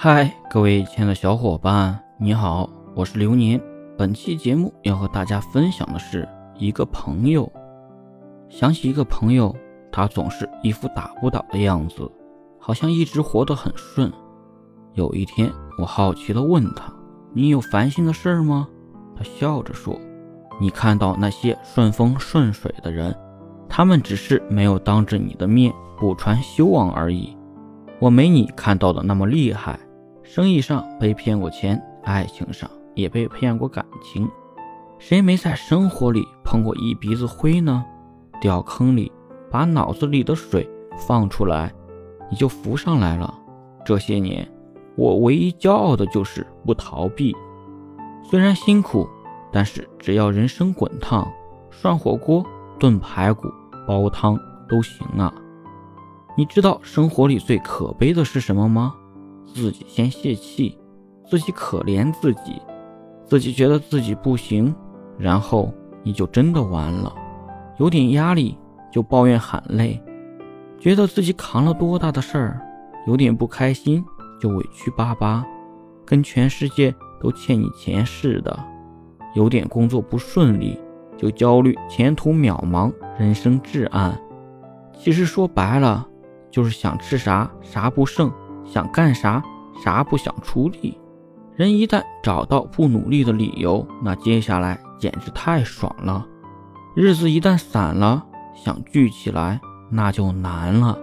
嗨，各位亲爱的小伙伴，你好，我是流年。本期节目要和大家分享的是一个朋友。想起一个朋友，他总是一副打不倒的样子，好像一直活得很顺。有一天，我好奇地问他：“你有烦心的事吗？”他笑着说：“你看到那些顺风顺水的人，他们只是没有当着你的面不传修网而已。我没你看到的那么厉害。”生意上被骗过钱，爱情上也被骗过感情，谁没在生活里碰过一鼻子灰呢？掉坑里，把脑子里的水放出来，你就浮上来了。这些年，我唯一骄傲的就是不逃避。虽然辛苦，但是只要人生滚烫，涮火锅、炖排骨、煲汤都行啊。你知道生活里最可悲的是什么吗？自己先泄气，自己可怜自己，自己觉得自己不行，然后你就真的完了。有点压力就抱怨喊累，觉得自己扛了多大的事儿；有点不开心就委屈巴巴，跟全世界都欠你钱似的；有点工作不顺利就焦虑前途渺茫，人生至暗。其实说白了，就是想吃啥啥不剩。想干啥啥不想出力，人一旦找到不努力的理由，那接下来简直太爽了。日子一旦散了，想聚起来那就难了。